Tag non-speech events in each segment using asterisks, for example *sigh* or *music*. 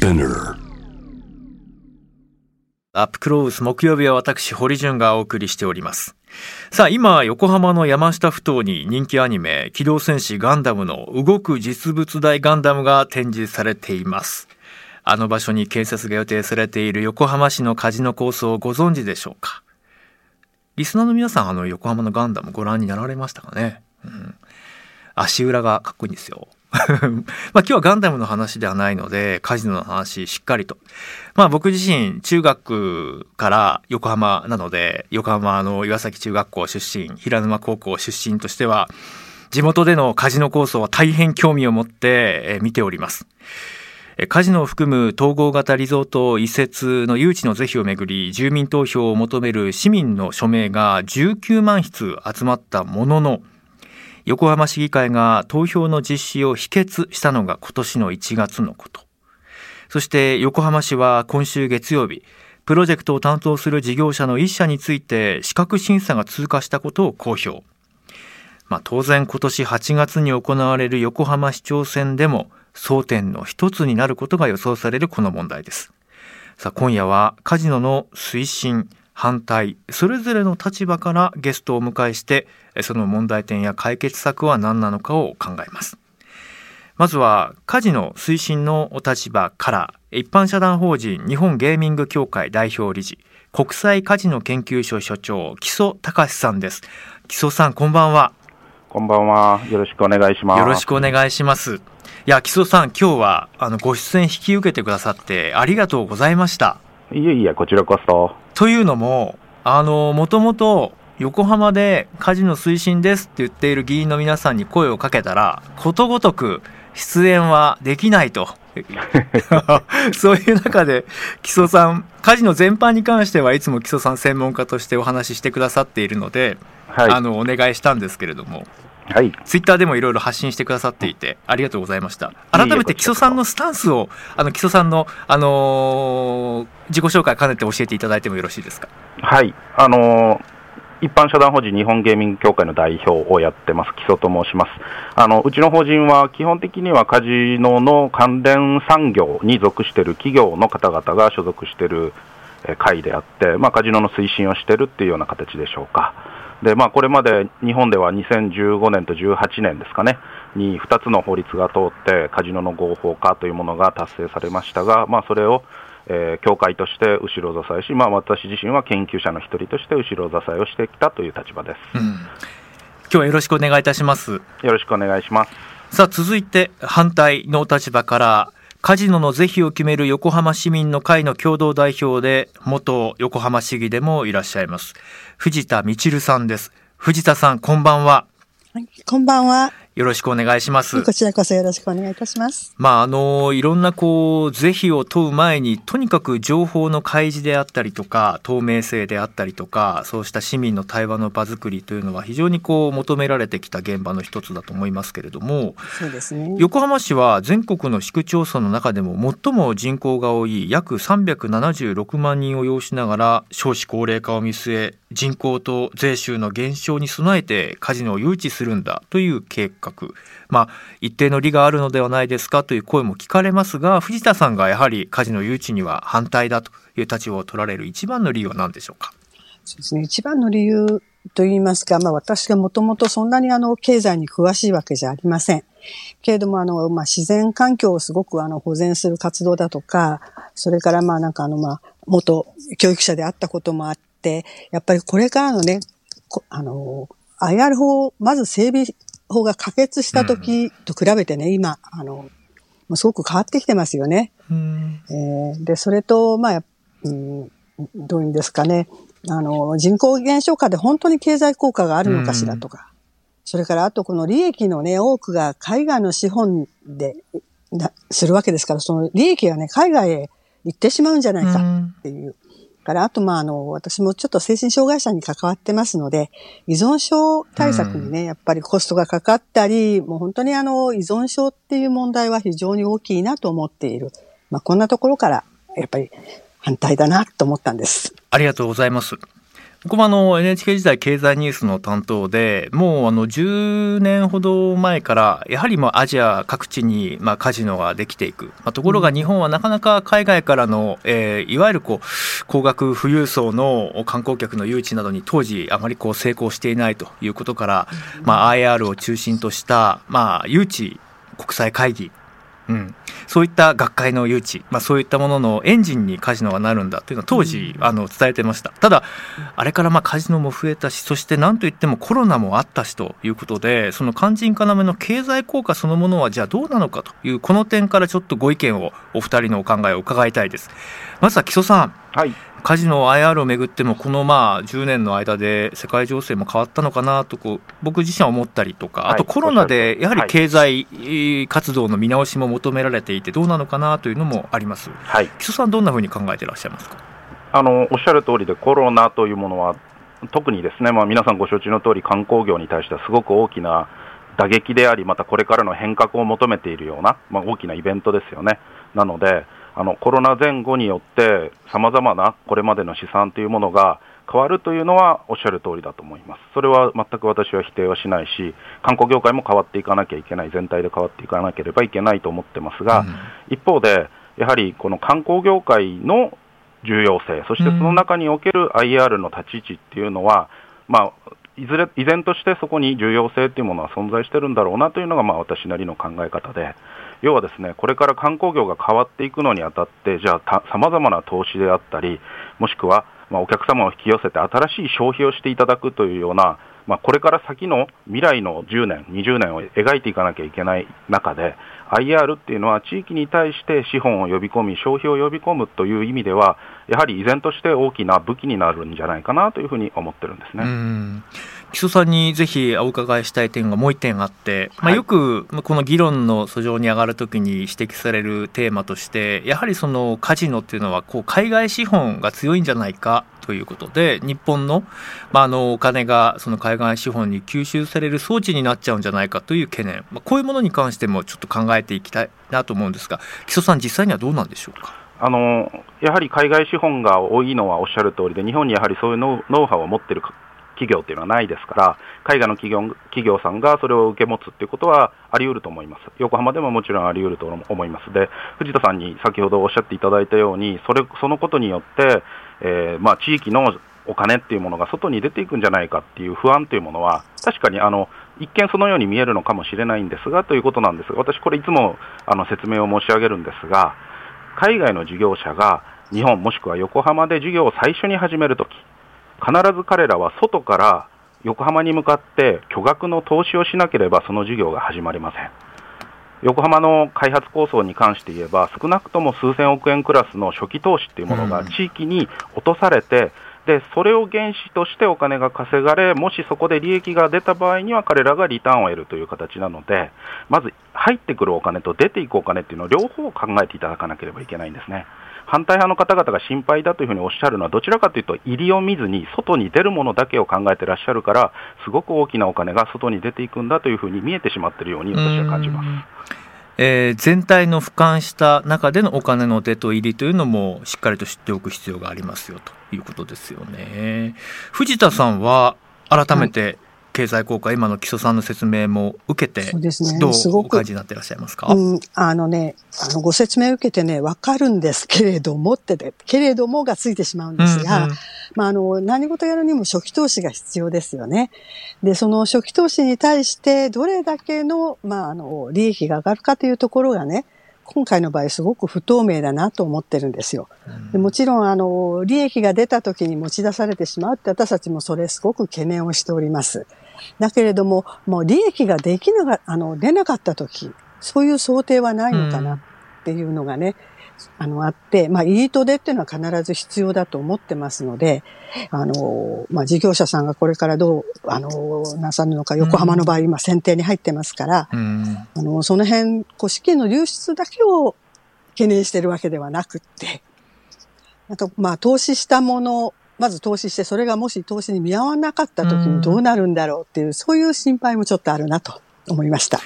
Spinner. アップクロース木曜日は私堀潤がお送りしております。さあ今横浜の山下ふ頭に人気アニメ機動戦士ガンダムの動く実物大ガンダムが展示されています。あの場所に建設が予定されている横浜市のカジノ構想をご存知でしょうか？リスナーの皆さんあの横浜のガンダムご覧になられましたかね、うん、足裏がかっこいいんですよ。*laughs* まあ今日はガンダムの話ではないのでカジノの話しっかりとまあ僕自身中学から横浜なので横浜の岩崎中学校出身平沼高校出身としては地元でのカジノ構想は大変興味を持って見ております。カジノを含む統合型リゾート移設の誘致の是非をめぐり住民投票を求める市民の署名が19万筆集まったものの横浜市議会が投票の実施を否決したのが今年の1月のことそして横浜市は今週月曜日プロジェクトを担当する事業者の1社について資格審査が通過したことを公表まあ、当然今年8月に行われる横浜市長選でも争点の一つになることが予想されるこの問題です。さあ今夜はカジノの推進反対。それぞれの立場からゲストをお迎えしてその問題点や解決策は何なのかを考えます。まずはカジノ推進のお立場から一般社団法人日本ゲーミング協会代表理事国際カジノ研究所所長木曽隆さんです。木曽さんこんばんは。こんばんは。よろしくお願いします。よろしくお願いします。いや木曽さん今日はあのご出演引き受けてくださってありがとうございましたいえいえこちらこそ。というのもあのもともと横浜でカジノ推進ですって言っている議員の皆さんに声をかけたらことごとく出演はできないと。*laughs* そういう中で木曽さんカジノ全般に関してはいつも木曽さん専門家としてお話ししてくださっているので、はい、あのお願いしたんですけれどもはい、ツイッターでもいろいろ発信してくださっていて、ありがとうございました。改めて木曽さんのスタンスを、あの木曽さんの、あのー、自己紹介兼ねて教えていただいてもよろしいですか？はい、あのー、一般社団法人日本ゲーミング協会の代表をやってます、木曽と申します。あのうちの法人は基本的にはカジノの関連産業に属している企業の方々が所属している会であって、まあ、カジノの推進をしているっていうような形でしょうか。でまあ、これまで日本では2015年と18年ですかね、に2つの法律が通って、カジノの合法化というものが達成されましたが、まあ、それを、えー、協会として後ろ支えし、まあ、私自身は研究者の一人として後ろ支えをしてきたという立場です、うん、今日はよろしくお願いいたします。よろしくお願いします。さあ続いて反対の立場からカジノの是非を決める横浜市民の会の共同代表で元横浜市議でもいらっしゃいます。藤田みちるさんです。藤田さんこんばんは、はい、こんばんは。よろしくお願いします。こちらこそよろしくお願いいたします。まあ、あの、いろんなこう、是非を問う前に、とにかく情報の開示であったりとか、透明性であったりとか、そうした市民の対話の場作りというのは非常にこう、求められてきた現場の一つだと思いますけれども、そうですね。横浜市は全国の市区町村の中でも最も人口が多い約376万人を要しながら、少子高齢化を見据え、人口と税収の減少に備えてカジノを誘致するんだという計画、まあ、一定の利があるのではないですかという声も聞かれますが藤田さんがやはりカジノ誘致には反対だという立場を取られる一番の理由は何でしょうか？そうですね一番の理由と言いますか、まあ、私がもともとそんなにあの経済に詳しいわけじゃありません。けれども、あの、まあ、自然環境をすごくあの保全する活動だとか、それからまあなんかあのまあ、元教育者であったこともあって、やっぱりこれからのね、あの、IR 法を、まず整備法が可決した時と比べてね、今、あの、もうすごく変わってきてますよね。えー、で、それと、まあ、うん、どういうんですかね。あの、人口減少化で本当に経済効果があるのかしらとか。それから、あとこの利益のね、多くが海外の資本で、するわけですから、その利益がね、海外へ行ってしまうんじゃないかっていう。から、あと、まあ、あの、私もちょっと精神障害者に関わってますので、依存症対策にね、やっぱりコストがかかったり、もう本当にあの、依存症っていう問題は非常に大きいなと思っている。まあ、こんなところから、やっぱり反対だなと思ったんです。ありがとうございます。僕もあの NHK 時代経済ニュースの担当でもうあの10年ほど前からやはりもうアジア各地にまあカジノができていく、まあ、ところが日本はなかなか海外からの、えー、いわゆるこう高額富裕層の観光客の誘致などに当時あまりこう成功していないということから、まあ、IR を中心としたまあ誘致国際会議うん、そういった学会の誘致、まあ、そういったもののエンジンにカジノがなるんだというのは当時、あの伝えてました。ただあれからまあカジノも増えたしそして何といってもコロナもあったしということでその肝心要の経済効果そのものはじゃあどうなのかというこの点からちょっとご意見をお二人のお考えを伺いたいです。まずは木曽さん、はい、カジノ IR をめぐってもこのまあ10年の間で世界情勢も変わったのかなとこう僕自身は思ったりとかあとコロナでやはり経済活動の見直しも求められていてどうなのかなというのもあります、はい、木曽さんどんなふうに考えていらっしゃいますか？あのおっしゃる通りでコロナというものは特にですね、まあ、皆さんご承知の通り観光業に対してはすごく大きな打撃でありまたこれからの変革を求めているような、まあ、大きなイベントですよね。なのであのコロナ前後によってさまざまなこれまでの試算というものが変わるというのはおっしゃる通りだと思います。それは全く私は否定はしないし、観光業界も変わっていかなきゃいけない、全体で変わっていかなければいけないと思ってますが、うん、一方で、やはりこの観光業界の重要性、そしてその中における IR の立ち位置っていうのは、まあ、いずれ依然としてそこに重要性というものは存在してるんだろうなというのがまあ私なりの考え方で、要はですねこれから観光業が変わっていくのにあたって、じゃあ、さまざまな投資であったり、もしくは、まあ、お客様を引き寄せて新しい消費をしていただくというような、まあ、これから先の未来の10年、20年を描いていかなきゃいけない中で、IR っていうのは地域に対して資本を呼び込み、消費を呼び込むという意味では、やはり依然として大きな武器になるんじゃないかなというふうに思ってるんですね。木曽さんにぜひお伺いしたい点がもう一点あって、まあ、よくこの議論の訴状に上がるときに指摘されるテーマとしてやはりそのカジノっていうのはこう海外資本が強いんじゃないかということで日本の,、まあ、あのお金がその海外資本に吸収される装置になっちゃうんじゃないかという懸念、まあ、こういうものに関してもちょっと考えていきたいなと思うんですが木曽さん実際にはどうなんでしょうか？あのやはり海外資本が多いのはおっしゃる通りで、日本にやはりそういうノウハウを持っている企業っていうのはないですから、海外の企業企業さんがそれを受け持つっていうことはあり得ると思います。横浜でももちろんあり得ると思います。で、藤田さんに先ほどおっしゃっていただいたように、それそのことによって、えー、まあ、地域のお金っていうものが外に出ていくんじゃないかっていう不安というものは、確かにあの一見そのように見えるのかもしれないんですがということなんですが、私、これいつもあの説明を申し上げるんですが、海外の事業者が日本もしくは横浜で事業を最初に始めるとき、必ず彼らは外から横浜に向かって巨額の投資をしなければその事業が始まりません。横浜の開発構想に関して言えば、少なくとも数千億円クラスの初期投資っていうものが地域に落とされて、でそれを原資としてお金が稼がれ、もしそこで利益が出た場合には彼らがリターンを得るという形なので、まず入ってくるお金と出ていくお金っていうのを両方考えていただかなければいけないんですね。反対派の方々が心配だというふうにおっしゃるのは、どちらかというと、入りを見ずに、外に出るものだけを考えてらっしゃるから、すごく大きなお金が外に出ていくんだというふうに見えてしまっているように、私は感じます。えー、全体の俯瞰した中でのお金の出と入りというのもしっかりと知っておく必要がありますよということですよね。藤田さんは改めて経済効果、今の基礎さんの説明も受けて、そうですね、どうお感じになっていらっしゃいますか、うん、あのね、あのご説明を受けてね、わかるんですけれどもってで、けれどもがついてしまうんですが、うんうん、まあ、あの、何事やるにも初期投資が必要ですよね。で、その初期投資に対して、どれだけの、まあ、あの、利益が上がるかというところがね、今回の場合すごく不透明だなと思ってるんですよ。でもちろん、あの、利益が出た時に持ち出されてしまうって私たちもそれすごく懸念をしております。だけれども、もう利益ができなが、あの、出なかった時、そういう想定はないのかなっていうのがね、あの、あって、まあ、イートでっていうのは必ず必要だと思ってますので、あの、まあ、事業者さんがこれからどう、あの、なさるのか、横浜の場合、今、選定に入ってますから、うん、あの、その辺、こう、資金の流出だけを懸念してるわけではなくって、あと、まあ、投資したもの、まず投資して、それがもし投資に見合わなかった時にどうなるんだろうっていう、うん、そういう心配もちょっとあるなと思いました。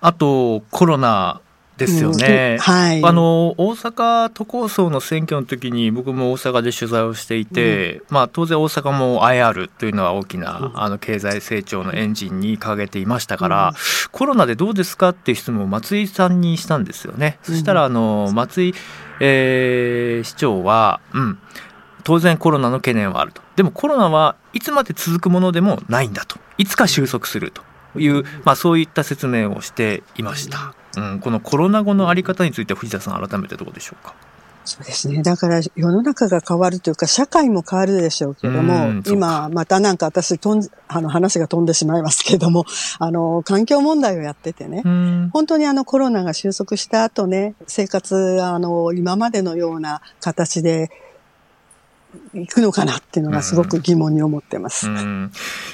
あと、コロナですよね、はい、あの大阪都構想の選挙の時に僕も大阪で取材をしていて、うん、まあ、当然大阪も IR というのは大きな、あの経済成長のエンジンに掲げていましたから、うん、コロナでどうですかっていう質問を松井さんにしたんですよね。そしたらあの松井、えー、市長は、うん、当然コロナの懸念はあるとでもコロナはいつまで続くものでもないんだといつか収束するという、まあ、そういった説明をしていました。うん、このコロナ後のあり方について藤田さん改めてどうでしょうか？そうですね。だから世の中が変わるというか、社会も変わるでしょうけども、今、またなんか私とん、あの話が飛んでしまいますけども、あの、環境問題をやっててね、本当にあのコロナが収束した後ね、生活、あの、今までのような形で、行くのかなっていうのがすごく疑問に思ってます。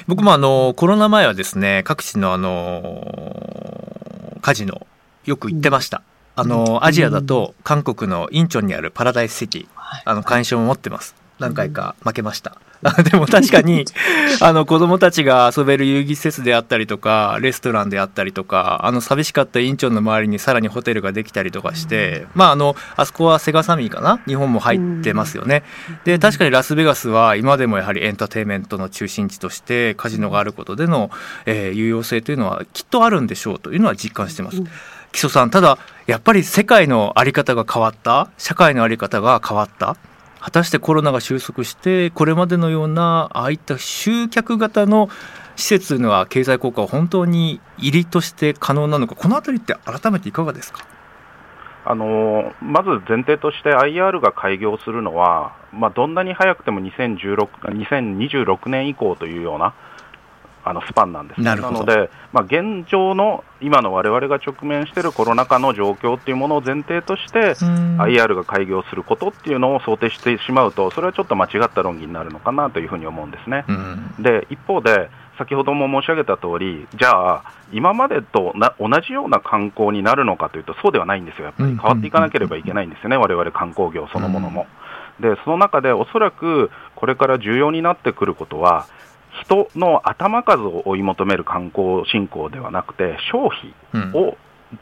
僕もあのコロナ前はですね各地のあのカジノよく行ってました。あのアジアだと韓国のインチョンにあるパラダイスシティ、あの会員証も持ってます。何回か負けました。*laughs* でも確かに *laughs* あの子供たちが遊べる遊戯施設であったりとかレストランであったりとかあの寂しかったインチョンの周りにさらにホテルができたりとかして、まああのあそこはセガサミーかな？日本も入ってますよね。で確かにラスベガスは今でもやはりエンターテインメントの中心地としてカジノがあることでの、えー、有用性というのはきっとあるんでしょうというのは実感してます。木曽さんただやっぱり世界の在り方が変わった？社会の在り方が変わった？果たしてコロナが収束してこれまでのようなああいった集客型の施設というのは経済効果は本当に入りとして可能なのかこのあたりって改めていかがですか？あのまず前提として IR が開業するのは、まあ、どんなに早くても2016 2026年以降というようなあのスパンなんです、なので、まあ、現状の今の我々が直面しているコロナ禍の状況っていうものを前提として、IR が開業することっていうのを想定してしまうと、それはちょっと間違った論議になるのかなというふうに思うんですね。で一方で先ほども申し上げた通り、じゃあ、今までとな同じような観光になるのかというと、そうではないんですよ、やっぱり変わっていかなければいけないんですよね、われわれ観光業そのものも。でその中でおそらくこれから重要になってくることは、人の頭数を追い求める観光振興ではなくて、消費を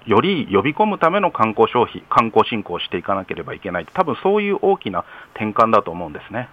より呼び込むための観光消費、観光振興をしていかなければいけない、多分そういう大きな転換だと思うんですね。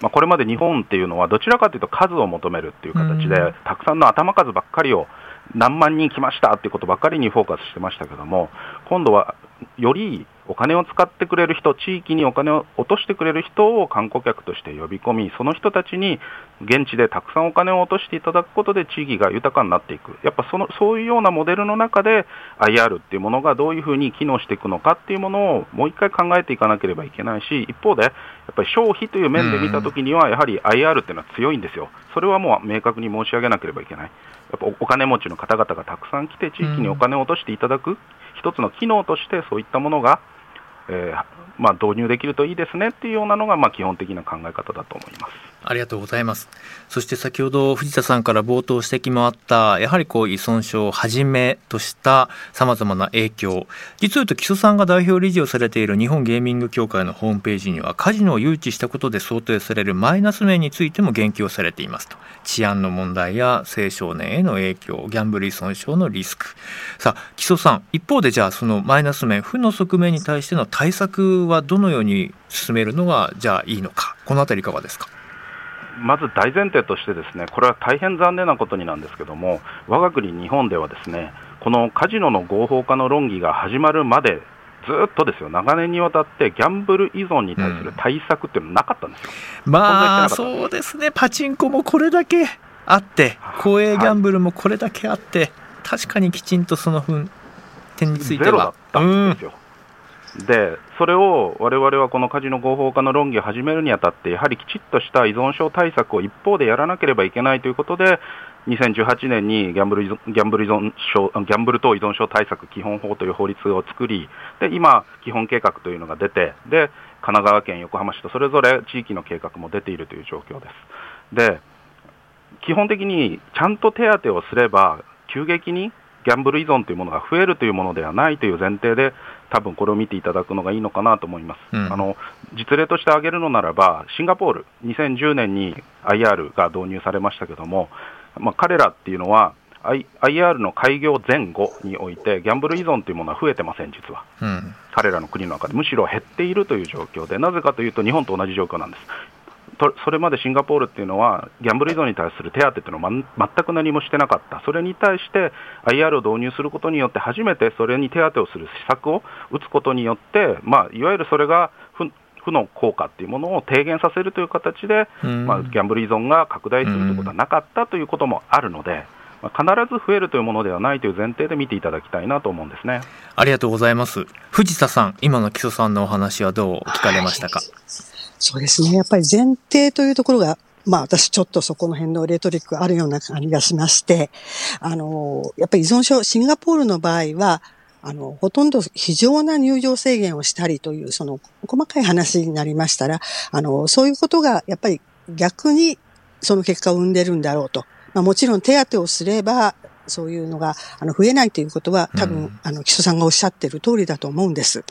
まあ、これまで日本っていうのは、どちらかというと数を求めるっていう形で、たくさんの頭数ばっかりを何万人来ましたっていうことばっかりにフォーカスしてましたけども、今度はよりお金を使ってくれる人、地域にお金を落としてくれる人を観光客として呼び込み、その人たちに現地でたくさんお金を落としていただくことで地域が豊かになっていく、やっぱそのそういうようなモデルの中で IR っていうものがどういうふうに機能していくのかっていうものをもう一回考えていかなければいけないし、一方で、やっぱり消費という面で見たときには、やはり IR っていうのは強いんですよ、それはもう明確に申し上げなければいけない。やっぱお金持ちの方々がたくさん来て、地域にお金を落としていただく、一つの機能としてそういったものがえー、まあ、導入できるといいですねっていうようなのが、まあ、基本的な考え方だと思います。ありがとうございます。そして先ほど藤田さんから冒頭指摘もあった、やはりこう依存症をはじめとした様々な影響。実を言うと木曽さんが代表理事をされている日本ゲーミング協会のホームページには、カジノを誘致したことで想定されるマイナス面についても言及されていますと。治安の問題や青少年への影響、ギャンブル依存症のリスク。さあ、木曽さん、一方でじゃあそのマイナス面、負の側面に対しての対策はどのように進めるのがじゃあいいのか、このあたりいかがですか？まず大前提として、ですねこれは大変残念なことになんですけども、我が国日本ではですねこのカジノの合法化の論議が始まるまで、ずっとですよ長年にわたってギャンブル依存に対する対策っていうのはなかったんですよ。うん、まあそうですね、パチンコもこれだけあって、公営ギャンブルもこれだけあって、はい、確かにきちんとその点については。ゼロだったんですよ。でそれを我々はこのカジノ合法化の論議を始めるにあたって、やはりきちっとした依存症対策を一方でやらなければいけないということで、2018年にギャンブルギャンブル依存症ギャンブル等依存症対策基本法という法律を作り、で今、基本計画というのが出てで、神奈川県、横浜市とそれぞれ地域の計画も出ているという状況です。で基本的にちゃんと手当をすれば、急激にギャンブル依存というものが増えるというものではないという前提で、多分これを見ていただくのがいいのかなと思います、うん、あの実例として挙げるのならば、シンガポール、2010年に IR が導入されましたけども、まあ、彼らっていうのは、I、IR の開業前後において、ギャンブル依存というものは増えてません、実は、うん、彼らの国の中で、むしろ減っているという状況で、なぜかというと、日本と同じ状況なんです。それまでシンガポールっていうのは、ギャンブル依存に対する手当というのは、ま、全く何もしてなかった、それに対して IR を導入することによって、初めてそれに手当をする施策を打つことによって、まあ、いわゆるそれが負の効果っていうものを低減させるという形で、まあ、ギャンブル依存が拡大するということはなかったということもあるので。まあ、必ず増えるというものではないという前提で見ていただきたいなと思うんですね。ありがとうございます。藤田さん今の基礎さんのお話はどう聞かれましたか、はい、そうですねやっぱり前提というところがまあ私ちょっとそこの辺のレトリックあるような感じがしまして、あの、やっぱり依存症、シンガポールの場合は、あの、ほとんど非常な入場制限をしたりという、その、細かい話になりましたら、あの、そういうことが、やっぱり逆にその結果を生んでるんだろうと。まあもちろん手当をすれば、そういうのが、あの、増えないということは、多分、うん、あの、基礎さんがおっしゃってる通りだと思うんです。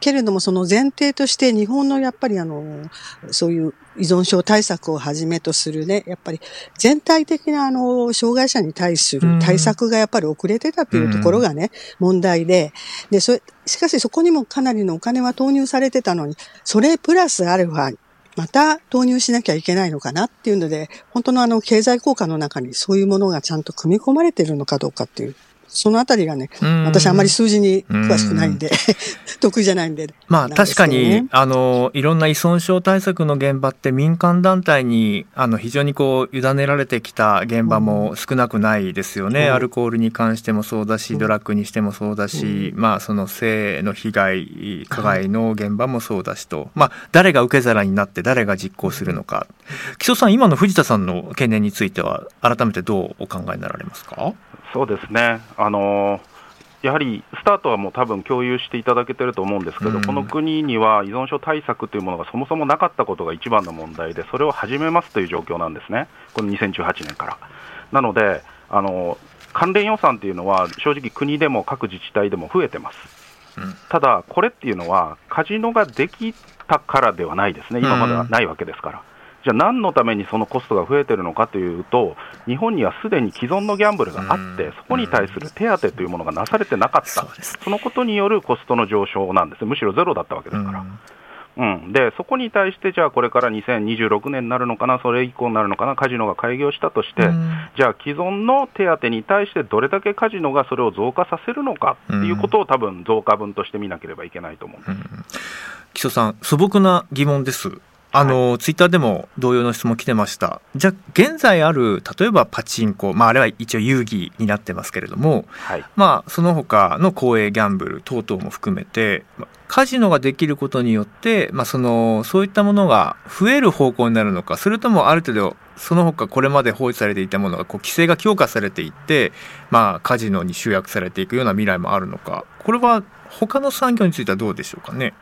けれども、その前提として日本のやっぱりあの、そういう依存症対策をはじめとするね、やっぱり全体的なあの、障害者に対する対策がやっぱり遅れてたというところがね、問題で、で、それ、しかしそこにもかなりのお金は投入されてたのに、それプラスアルファ、また投入しなきゃいけないのかなっていうので、本当のあの経済効果の中にそういうものがちゃんと組み込まれているのかどうかっていうそのあたりがね、私あんまり数字に詳しくないんで、*laughs* 得意じゃないんで。まあ確かに、あの、いろんな依存症対策の現場って民間団体に、あの、非常にこう、委ねられてきた現場も少なくないですよね。うん、アルコールに関してもそうだし、ドラッグにしてもそうだし、うん、まあその性の被害、加害の現場もそうだしと、まあ誰が受け皿になって誰が実行するのか。木曽さん、今の藤田さんの懸念については、改めてどうお考えになられますか？そうですね、あのやはりスタートはもう多分共有していただけてると思うんですけど、うん、この国には依存症対策というものがそもそもなかったことが一番の問題で、それを始めますという状況なんですね、この2018年から。なので、あの関連予算というのは、正直、国でも各自治体でも増えてます。うん、ただ、これっていうのは、カジノができたからではないですね、今まではないわけですから。じゃあ何のためにそのコストが増えてるのかというと、日本にはすでに既存のギャンブルがあって、そこに対する手当というものがなされてなかった、そのことによるコストの上昇なんです、むしろゼロだったわけですから。うん、でそこに対して、じゃあこれから2026年になるのかな、それ以降になるのかな、カジノが開業したとして、じゃあ既存の手当に対してどれだけカジノがそれを増加させるのかっていうことを、多分増加分として見なければいけないと思うんです、うん、木曽さん、素朴な疑問です。あの、はい、ツイッターでも同様の質問来てました。じゃあ、現在ある、例えばパチンコ、まあ、あれは一応遊戯になってますけれども、はい、まあ、その他の公営ギャンブル等々も含めて、カジノができることによって、まあ、その、そういったものが増える方向になるのか、それともある程度、その他これまで放置されていたものがこう規制が強化されていって、まあ、カジノに集約されていくような未来もあるのか、これは他の産業についてはどうでしょうかね？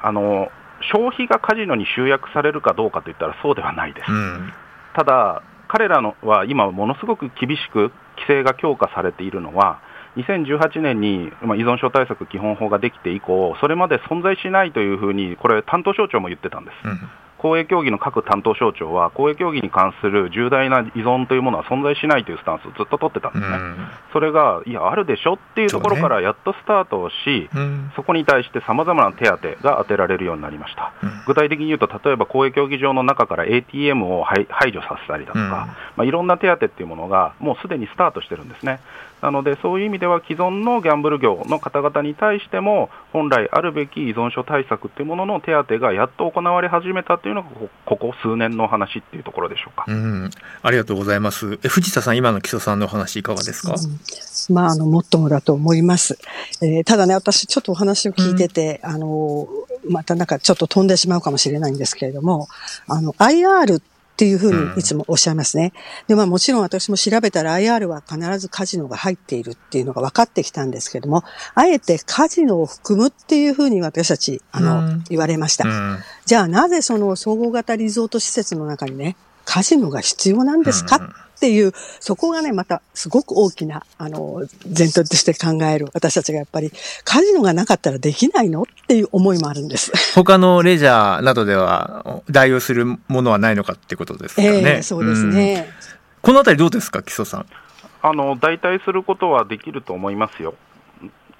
あの消費がカジノに集約されるかどうかといったらそうではないです。うん、ただ、彼らのは今、ものすごく厳しく規制が強化されているのは、2018年に、まあ、依存症対策基本法ができて以降、それまで存在しないというふうに、これ、担当省庁も言ってたんです。うん公営競技の各担当省庁は、公営競技に関する重大な依存というものは存在しないというスタンスをずっと取ってたんですね、それが、いや、あるでしょっていうところからやっとスタートをし、そ、ね,、こに対してさまざまな手当が当てられるようになりました、うん、具体的に言うと、例えば公営競技場の中から ATM を排除させたりだとか、うん、まあ、いろんな手当っていうものが、もうすでにスタートしてるんですね。なので、そういう意味では既存のギャンブル業の方々に対しても、本来あるべき依存症対策というものの手当がやっと行われ始めたというのが、ここ数年の話っていうところでしょうか。うん、ありがとうございます。え藤田さん、今の木曽さんのお話、いかがですか、うん、まあ、あの、もっともだと思います。えー、ただね、私、ちょっとお話を聞いてて、うん、あの、またなんかちょっと飛んでしまうかもしれないんですけれども、あの、IR っていうふうにいつもおっしゃいますね。で、まあもちろん私も調べたら IR は必ずカジノが入っているっていうのが分かってきたんですけども、あえてカジノを含むっていうふうに私たち、あの、言われました。じゃあなぜその総合型リゾート施設の中にね、カジノが必要なんですかっていう、そこがね、またすごく大きな、あの、前提として考える私たちがやっぱり、カジノがなかったらできないのっていう思いもあるんです。他のレジャーなどでは代用するものはないのかってことですかね。えー、そうですね。このあたりどうですか、木曽さん？あの代替することはできると思いますよ。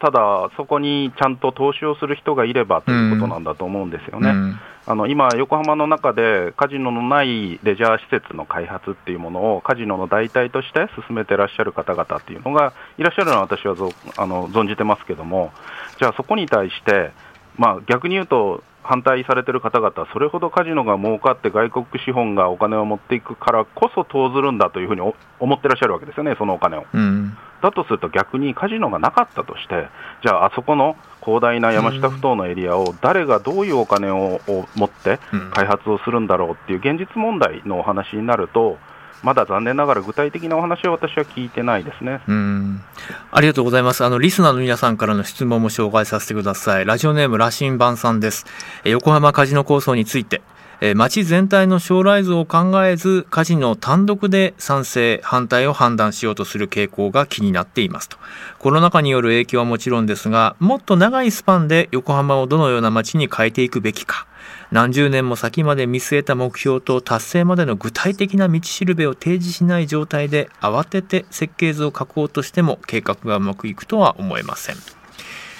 ただ、そこにちゃんと投資をする人がいればということなんだと思うんですよね。うん、あの今、横浜の中でカジノのないレジャー施設の開発っていうものをカジノの代替として進めてらっしゃる方々っていうのがいらっしゃるのは私はあの存じてますけども、じゃあそこに対して、まあ、逆に言うと、反対されてる方々、それほどカジノが儲かって外国資本がお金を持っていくからこそ投ずるんだというふうに思ってらっしゃるわけですよね、そのお金を。うんだとすると逆にカジノがなかったとして、じゃあ、あそこの広大な山下ふ頭のエリアを誰がどういうお金を持って開発をするんだろうっていう現実問題のお話になると、まだ残念ながら具体的なお話は私は聞いてないですね。うんありがとうございます。あの、リスナーの皆さんからの質問も紹介させてください。ラジオネーム、羅針盤さんです。横浜カジノ構想について、え町全体の将来図を考えずカジノ単独で賛成反対を判断しようとする傾向が気になっていますとコロナ禍による影響はもちろんですがもっと長いスパンで横浜をどのような街に変えていくべきか何十年も先まで見据えた目標と達成までの具体的な道しるべを提示しない状態で慌てて設計図を書こうとしても計画がうまくいくとは思えません。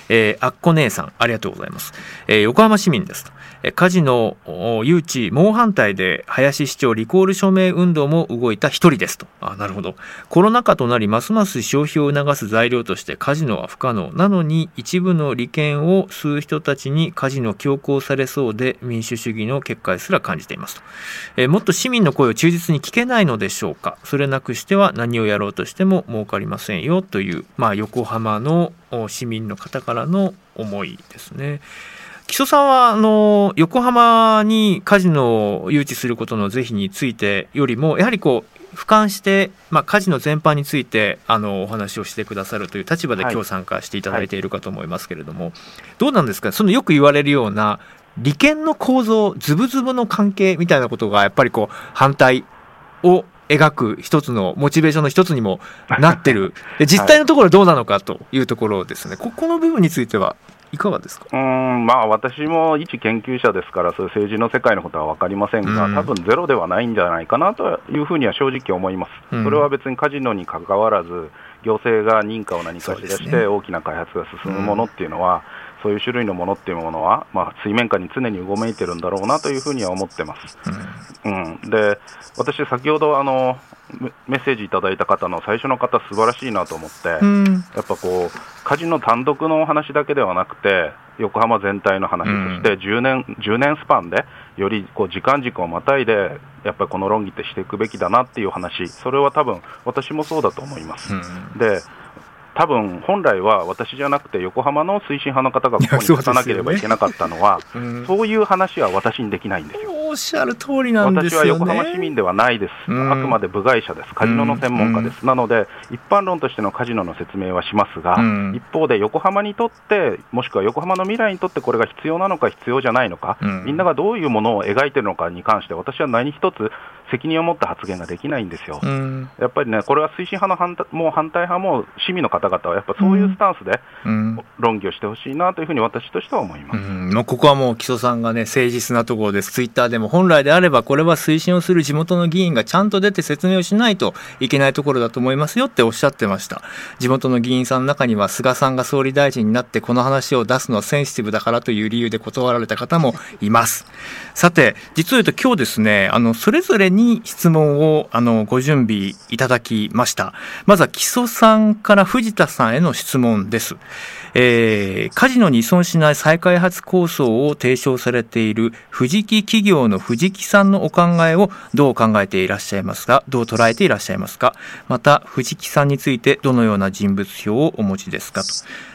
えー、あっこ姉さん、ありがとうございます。えー、横浜市民です。カジノ誘致猛反対で林市長リコール署名運動も動いた一人ですと。あ、なるほど。コロナ禍となりますます消費を促す材料としてカジノは不可能。なのに一部の利権を吸う人たちにカジノ強行されそうで民主主義の結界すら感じていますと。えもっと市民の声を忠実に聞けないのでしょうか。それなくしては何をやろうとしても儲かりませんよという、まあ、横浜の市民の方からの思いですね。木曽さんはあの横浜にカジノを誘致することの是非についてよりもやはりこう俯瞰して、まあ、カジノ全般についてあのお話をしてくださるという立場で今日参加していただいているかと思いますけれども、はいはい、どうなんですか？そのよく言われるような利権の構造ズブズブの関係みたいなことがやっぱりこう反対を描く一つのモチベーションの一つにもなってる。実態のところはどうなのかというところですね、ここの部分についてはいかがですか？うんまあ、私も一研究者ですから、そういう政治の世界のことは分かりませんが、多分ゼロではないんじゃないかなというふうには正直思います、それは別にカジノにかかわらず、行政が認可を何かしらして大きな開発が進むものっていうのは、そういう種類のものっていうものは、まあ、水面下に常にうごめいてるんだろうなというふうには思ってます。うん、うん、で私、先ほどあのメッセージいただいた方の最初の方、素晴らしいなと思って、うん、やっぱこう、カジノ単独のお話だけではなくて、横浜全体の話、そして10年 ,10 年スパンで、よりこう時間軸をまたいで、やっぱりこの論議ってしていくべきだなっていう話、それは多分私もそうだと思います。うん、で多分本来は私じゃなくて横浜の推進派の方がここに立たなければいけなかったのは、そう、ねうん、そういう話は私にできないんですよ。おっしゃる通りなんですよ、ね、私は横浜市民ではないです、うん、あくまで部外者です、カジノの専門家です、うん、なので、一般論としてのカジノの説明はしますが、一方で横浜にとって、もしくは横浜の未来にとってこれが必要なのか必要じゃないのか、みんながどういうものを描いているのかに関して、私は何一つ責任を持った発言ができないんですよ。やっぱりね、これは推進派の反対も反対派も市民の方々は、やっぱそういうスタンスで論議をしてほしいなというふうに私としては思います。もうここはもう木曽さんがね、誠実なところです。ツイッターでも本来であれば、これは推進をする地元の議員がちゃんと出て説明をしないといけないところだと思いますよっておっしゃってました。地元の議員さんの中には、菅さんが総理大臣になってこの話を出すのはセンシティブだからという理由で断られた方もいます。さて、実を言うと今日ですね、あの、それぞれに質問をあのご準備いただきました。まずは木曽さんから藤田さんへの質問です。えー、カジノに依存しない再開発構想を提唱されている藤木企業の藤木さんのお考えをどう考えていらっしゃいますか？どう捉えていらっしゃいますか？また藤木さんについてどのような人物票をお持ちですか？と。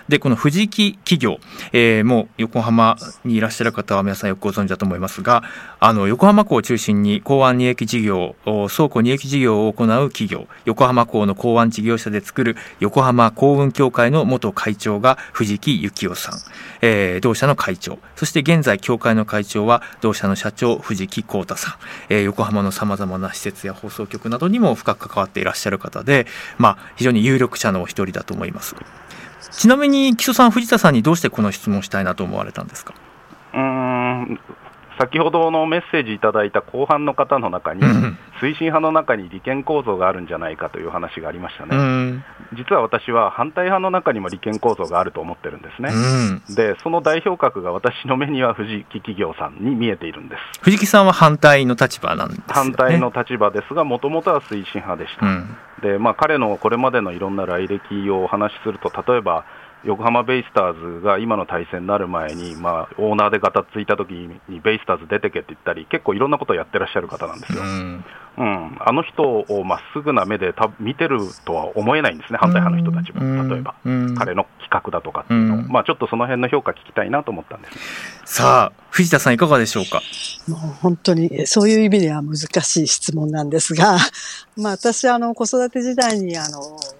で、この藤木企業、えー、もう横浜にいらっしゃる方は皆さんよくご存知だと思いますが、あの、横浜港を中心に港湾利益事業、倉庫利益事業を行う企業、横浜港の港湾事業者で作る横浜港運協会の元会長が藤木幸夫さん、えー、同社の会長、そして現在協会の会長は同社の社長藤木幸太さん、えー、横浜のさまざまな施設や放送局などにも深く関わっていらっしゃる方で、まあ、非常に有力者のお一人だと思います。ちなみに木曽さん藤田さんにどうしてこの質問したいなと思われたんですか？うん先ほどのメッセージいただいた後半の方の中に、推進派の中に利権構造があるんじゃないかという話がありましたね、実は私は反対派の中にも利権構造があると思ってるんですね、でその代表格が私の目には藤木企業さんに見えているんです。藤木さんは反対の立場なんです、ね、反対の立場ですが、もともとは推進派でした。でまあ、彼のこれまでのいろんな来歴をお話しすると、例えば横浜ベイスターズが今の対戦になる前に、まあ、オーナーでがたついた時にベイスターズ出てけって言ったり、結構いろんなことをやってらっしゃる方なんですよ。うん、うん、あの人をまっすぐな目でた見てるとは思えないんですね、反対派の人たちも、例えば、彼の企画だとかっていうの。を、まあ、ちょっとその辺の評価聞きたいなと思ったんですさあ、藤田さん、いかがでしょうか？もう本当に、そういう意味では難しい質問なんですが、*laughs* まあ、私、あの、子育て時代に、あの、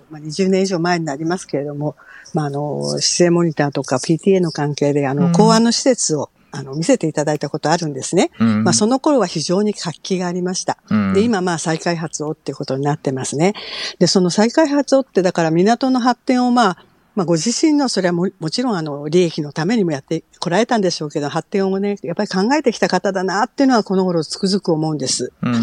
まあ、20年以上前になりますけれども、まあ、あの、姿勢モニターとか PTA の関係で、あの、公安の施設を、あの、見せていただいたことあるんですね。うん、まあ、その頃は非常に活気がありました。うん、で、今、まあ、再開発をっていうことになってますね。で、その再開発をって、だから港の発展をまあ、まあ、ご自身の、それはももちろん、あの、利益のためにもやってこられたんでしょうけど、発展をね、やっぱり考えてきた方だなっていうのは、この頃つくづく思うんです。うん、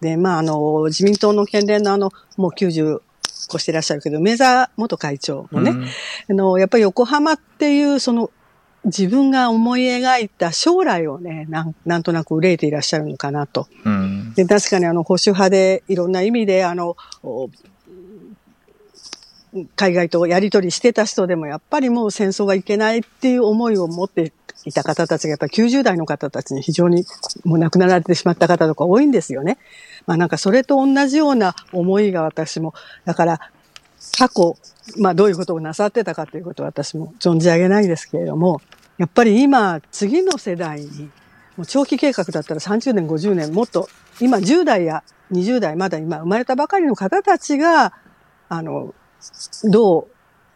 で、まあ、あの、自民党の県連のあの、もう90、越してらっしゃるけど、梅沢元会長もね、うん、あの、やっぱり横浜っていう、その、自分が思い描いた将来をね、なんなんとなく憂いていらっしゃるのかなと。うん、で確かにあの保守派でいろんな意味であの、海外とやり取りしてた人でもやっぱりもう戦争はいけないっていう思いを持っていた方たちがやっぱり90代の方たちに非常にもう亡くなられてしまった方とか多いんですよね。まあなんかそれと同じような思いが私も、だから過去、まあどういうことをなさってたかということは私も存じ上げないですけれども、やっぱり今、次の世代に、もう長期計画だったら30年、50年、もっと、今10代や20代、まだ今生まれたばかりの方たちが、あの、ど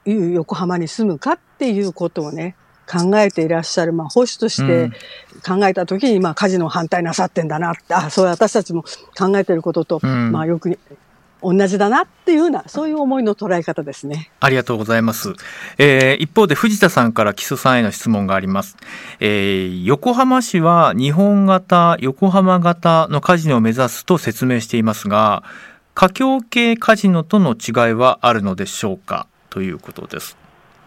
ういう横浜に住むかっていうことをね、考えていらっしゃる、まあ、保守として考えたときに、まあ、カジノ反対なさってんだなって、あ、そう私たちも考えていることと、うん、まあ、よく同じだなっていうような、そういう思いの捉え方ですね。ありがとうございます。えー、一方で藤田さんから木曽さんへの質問があります。えー、横浜市は日本型、横浜型のカジノを目指すと説明していますが、華僑系カジノとの違いはあるのでしょうか？ということです。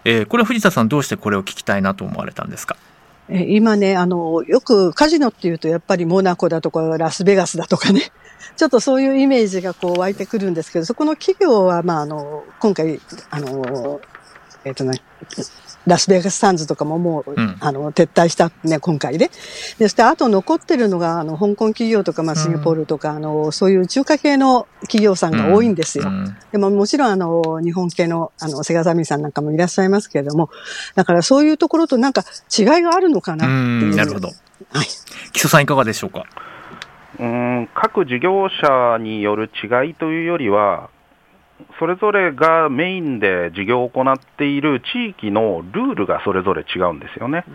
えー、これは藤田さんどうしてこれを聞きたいなと思われたんですか？今ね、あの、よくカジノっていうとやっぱりモナコだとかラスベガスだとかね、*laughs* ちょっとそういうイメージがこう湧いてくるんですけど、そこの企業は、まあ、あの、今回、あの、えっ、ー、とね、ラスベガスサンズとかももう、うん、あの、撤退したね、今回で。で、そしてあと残ってるのが、あの、香港企業とか、まあ、シンガポールとか、うん、あの、そういう中華系の企業さんが多いんですよ。うん、でも、もちろん、あの、日本系の、あの、セガザミさんなんかもいらっしゃいますけれども、だからそういうところとなんか違いがあるのかなっていう。なるほど。はい。木曽さんいかがでしょうか？うん各事業者による違いというよりは、それぞれがメインで事業を行っている地域のルールがそれぞれ違うんですよね。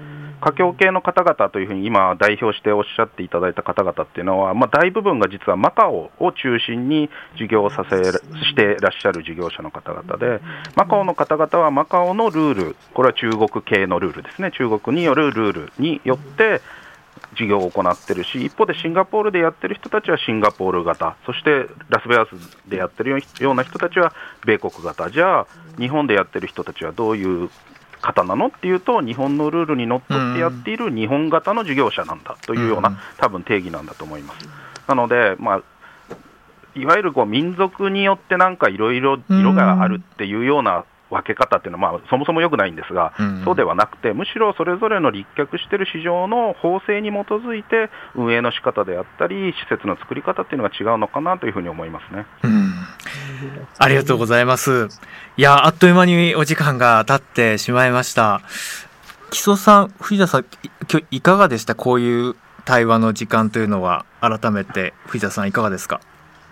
華僑系の方々というふうに今、代表しておっしゃっていただいた方々っていうのは、まあ、大部分が実はマカオを中心に事業をさせしてらっしゃる事業者の方々で、マカオの方々はマカオのルール、これは中国系のルールですね、中国によるルールによって、事業を行ってるし、一方でシンガポールでやってる人たちはシンガポール型、そしてラスベガスでやってるような人たちは米国型、じゃあ、日本でやってる人たちはどういう方なのっていうと、日本のルールにのっとってやっている日本型の事業者なんだというような、多分定義なんだと思います。なので、まあいわゆるこう民族によってなんかいろいろ色があるっていうような分け方っていうのは、まあ、そもそも良くないんですが、うん、そうではなくて、むしろそれぞれの立脚している市場の法制に基づいて、運営の仕方であったり、施設の作り方っていうのが違うのかなというふうに思いますね。うん、ありがとうございます。いや、あっという間にお時間が経ってしまいました。木曽さん、藤田さん、今日いかがでした？こういう対話の時間というのは、改めて藤田さんいかがですか？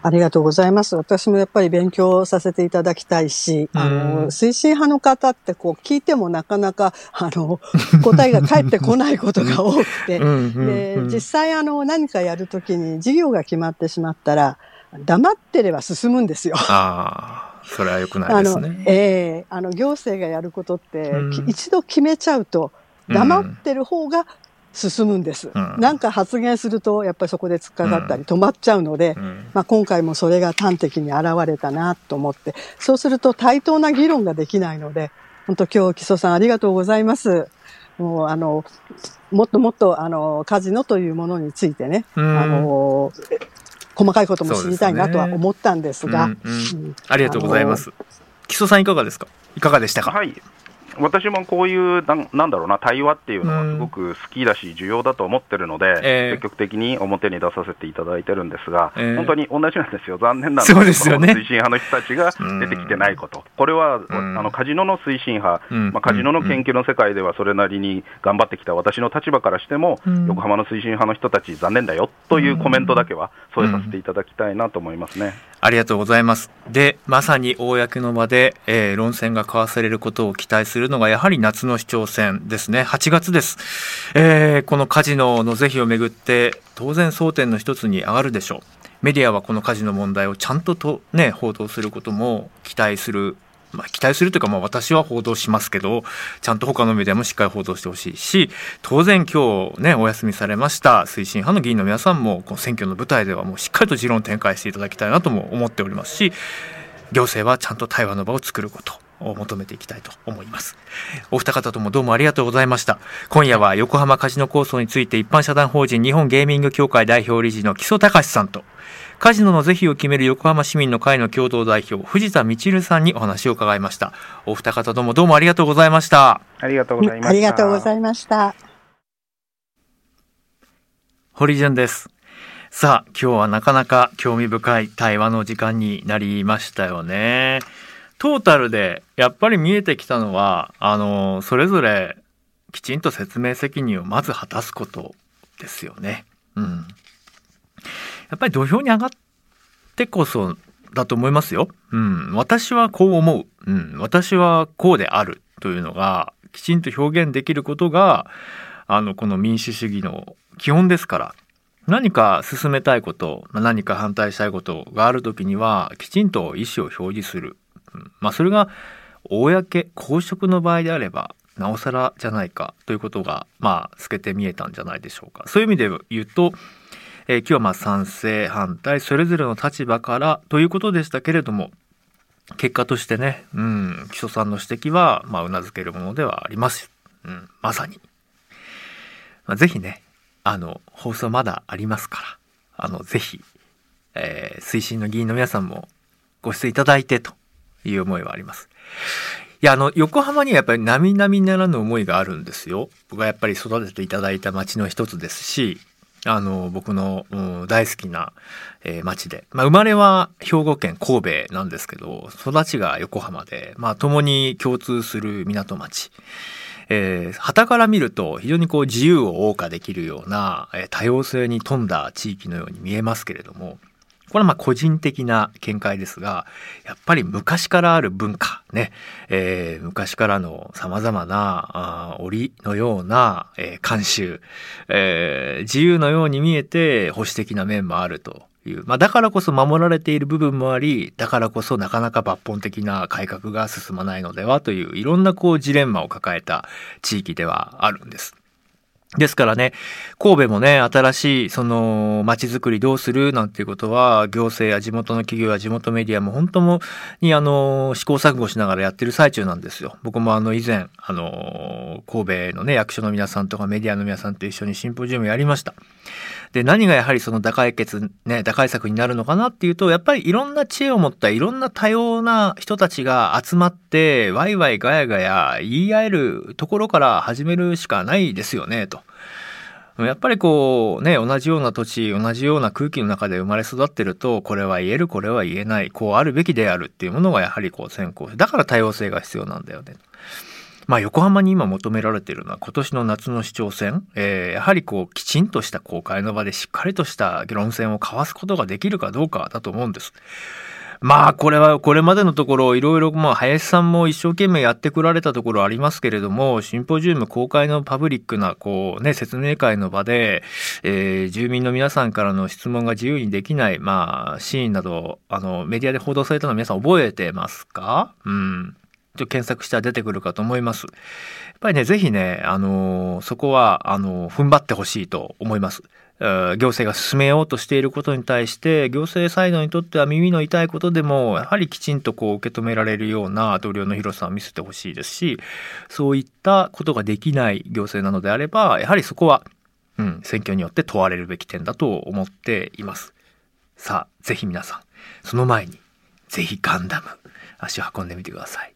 ありがとうございます。私もやっぱり勉強させていただきたいし、あの、推進派の方ってこう聞いてもなかなか、あの、答えが返ってこないことが多くて、で、実際あの、何かやるときに事業が決まってしまったら、黙ってれば進むんですよ。ああ、それは良くないですね。あの、ええー、あの、行政がやることって、一度決めちゃうと、黙ってる方が進むんです。うん。なんか発言すると、やっぱりそこで突っかかったり止まっちゃうので、うん。まあ、今回もそれが端的に現れたなと思って、そうすると対等な議論ができないので、本当今日木曽さんありがとうございます。もうあの、もっともっとあの、カジノというものについてね、うん。あの、細かいことも知りたいなとは思ったんですが、うんうんうん。ありがとうございます。木曽さんいかがですか？いかがでしたか、はい私もこういうなんなんだろうな対話っていうのはすごく好きだし重要だと思ってるので、ええ。積極的に表に出させていただいてるんですが、ええ。本当に同じなんですよ、残念なのですよね。推進派の人たちが出てきてないこと、これは、ん。あのカジノの推進派、うん。まあ、カジノの研究の世界ではそれなりに頑張ってきた私の立場からしても、うん。横浜の推進派の人たち、残念だよというコメントだけは添えさせていただきたいなと思いますね。ありがとうございます。で、まさに公の場で、えー論戦が交わされることを期待するのが、やはり夏の市長選ですね。8月です。えーこのカジノの是非をめぐって、当然争点の一つに上がるでしょう。メディアはこのカジノ問題をちゃんとと、ね、報道することも期待する。まあ、期待するというか、まあ、私は報道しますけど、ちゃんと他のメディアもしっかり報道してほしいし、当然今日ね、お休みされました推進派の議員の皆さんも、この選挙の舞台ではもうしっかりと持論展開していただきたいなとも思っておりますし、行政はちゃんと対話の場を作ることを求めていきたいと思います。お二方ともどうもありがとうございました。今夜は横浜カジノ構想について一般社団法人日本ゲーミング協会代表理事の木曽隆さんと、カジノの是非を決める横浜市民の会の共同代表藤田道さんにお話を伺いました。お二方ともどうもありがとうございました。ありがとうございました。ありがとうございました。堀潤です。さあ、今日はなかなか興味深い対話の時間になりましたよね。トータルでやっぱり見えてきたのは、あの、それぞれきちんと説明責任をまず果たすことですよね。うん。やっぱり土俵に上がってこそだと思いますよ。うん。私はこう思う。うん。私はこうであるというのがきちんと表現できることが、あの、この民主主義の基本ですから。何か進めたいこと、ま何か反対したいことがあるときには、きちんと意思を表示する。まあ、それが、公、公職の場合であれば、なおさらじゃないかということが、まあ、透けて見えたんじゃないでしょうか。そういう意味で言うと、えー今日はまあ賛成、反対、それぞれの立場からということでしたけれども、結果としてね、うん、木曽さんの指摘は、まあ、うなずけるものではあります。うん、まさに。まあ、ぜひね、あの、放送まだありますから、あの、ぜひ、えー推進の議員の皆さんもご出演いただいてという思いはあります。いや、あの、横浜にはやっぱり並々ならぬ思いがあるんですよ。僕はやっぱり育てていただいた町の一つですし、あの、僕の、うん大好きな、えー町で。まあ、生まれは兵庫県神戸なんですけど、育ちが横浜で、まあ、共に共通する港町。えー、旗から見ると非常にこう自由を謳歌できるような、えー多様性に富んだ地域のように見えますけれども、これはまあ個人的な見解ですが、やっぱり昔からある文化、ね、えー昔からの様々なあー織のような、えー慣習、えー自由のように見えて保守的な面もあるという、まあ、だからこそ守られている部分もあり、だからこそなかなか抜本的な改革が進まないのではという、いろんなこうジレンマを抱えた地域ではあるんです。ですからね、神戸もね、新しい、その、街づくりどうするなんていうことは、行政や地元の企業や地元メディアも本当も、に、あの、試行錯誤しながらやってる最中なんですよ。僕もあの、以前、あの、神戸のね、役所の皆さんとかメディアの皆さんと一緒にシンポジウムやりました。で、何がやはりその打開決、ね、打開策になるのかなっていうと、やっぱりいろんな知恵を持ったいろんな多様な人たちが集まって、ワイワイガヤガヤ言い合えるところから始めるしかないですよね、と。やっぱりこうね、同じような土地、同じような空気の中で生まれ育ってると、これは言える、これは言えない、こうあるべきであるっていうものがやはりこう先行だから多様性が必要なんだよね。まあ横浜に今求められているのは今年の夏の市長選、えーやはりこうきちんとした公開の場でしっかりとした論戦を交わすことができるかどうかだと思うんです。まあこれはこれまでのところいろいろまあ林さんも一生懸命やってこられたところありますけれどもシンポジウム公開のパブリックなこうね説明会の場で、え住民の皆さんからの質問が自由にできないまあシーンなどあのメディアで報道されたの皆さん覚えてますか？うん。ちょ検索したら出てくるかと思います。やっぱりね、ぜひね、あのー、そこは、あのー、踏ん張ってほしいと思います。行政が進めようとしていることに対して行政サイドにとっては耳の痛いことでもやはりきちんとこう受け止められるような同僚の広さを見せてほしいですしそういったことができない行政なのであればやはりそこは、うん、選挙によって問われるべき点だと思っています。さあぜひ皆さんその前にぜひガンダム足を運んでみてください。